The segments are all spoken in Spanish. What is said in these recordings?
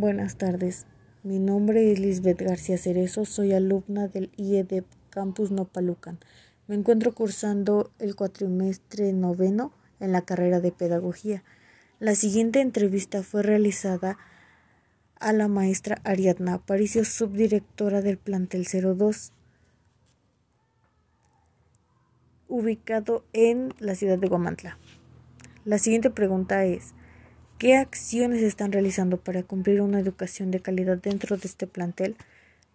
Buenas tardes. Mi nombre es Lisbeth García Cerezo, soy alumna del IED Campus Nopalucan. Me encuentro cursando el cuatrimestre noveno en la carrera de Pedagogía. La siguiente entrevista fue realizada a la maestra Ariadna Aparicio, subdirectora del plantel 02, ubicado en la ciudad de Guamantla. La siguiente pregunta es, ¿qué acciones están realizando para cumplir una educación de calidad dentro de este plantel?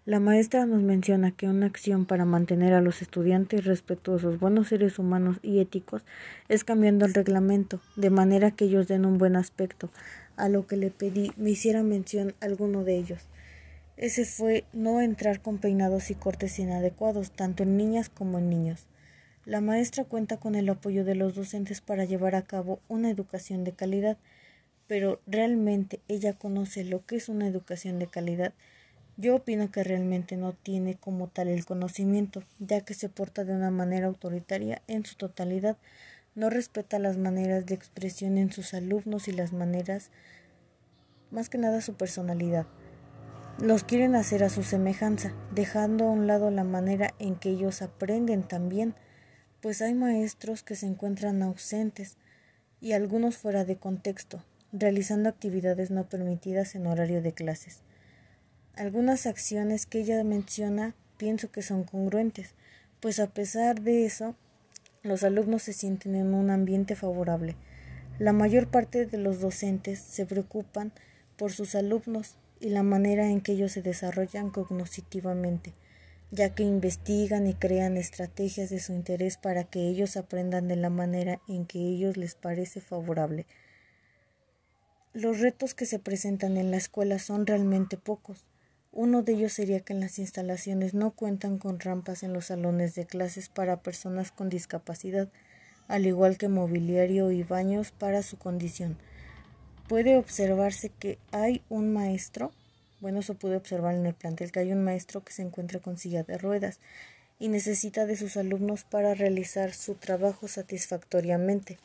La maestra nos menciona que una acción para mantener a los estudiantes respetuosos, buenos seres humanos y éticos es cambiando el reglamento, de manera que ellos den un buen aspecto. A lo que le pedí me hiciera mención alguno de ellos. Ese fue no entrar con peinados y cortes inadecuados, tanto en niñas como en niños. La maestra cuenta con el apoyo de los docentes para llevar a cabo una educación de calidad, pero realmente ella conoce lo que es una educación de calidad yo opino que realmente no tiene como tal el conocimiento, ya que se porta de una manera autoritaria en su totalidad, no respeta las maneras de expresión en sus alumnos y las maneras, más que nada su personalidad. Los quieren hacer a su semejanza, dejando a un lado la manera en que ellos aprenden también, pues hay maestros que se encuentran ausentes y algunos fuera de contexto, realizando actividades no permitidas en horario de clases. Algunas acciones que ella menciona pienso que son congruentes, pues a pesar de eso, los alumnos se sienten en un ambiente favorable. La mayor parte de los docentes se preocupan por sus alumnos y la manera en que ellos se desarrollan cognitivamente, ya que investigan y crean estrategias de su interés para que ellos aprendan de la manera en que ellos les parece favorable. Los retos que se presentan en la escuela son realmente pocos, uno de ellos sería que en las instalaciones no cuentan con rampas en los salones de clases para personas con discapacidad, al igual que mobiliario y baños para su condición. Puede observarse que hay un maestro, bueno, se puede observar en el plantel que hay un maestro que se encuentra con silla de ruedas y necesita de sus alumnos para realizar su trabajo satisfactoriamente.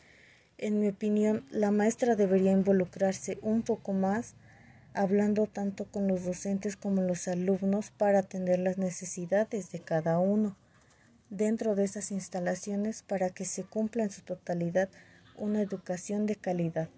En mi opinión, la maestra debería involucrarse un poco más hablando tanto con los docentes como los alumnos para atender las necesidades de cada uno dentro de esas instalaciones para que se cumpla en su totalidad una educación de calidad.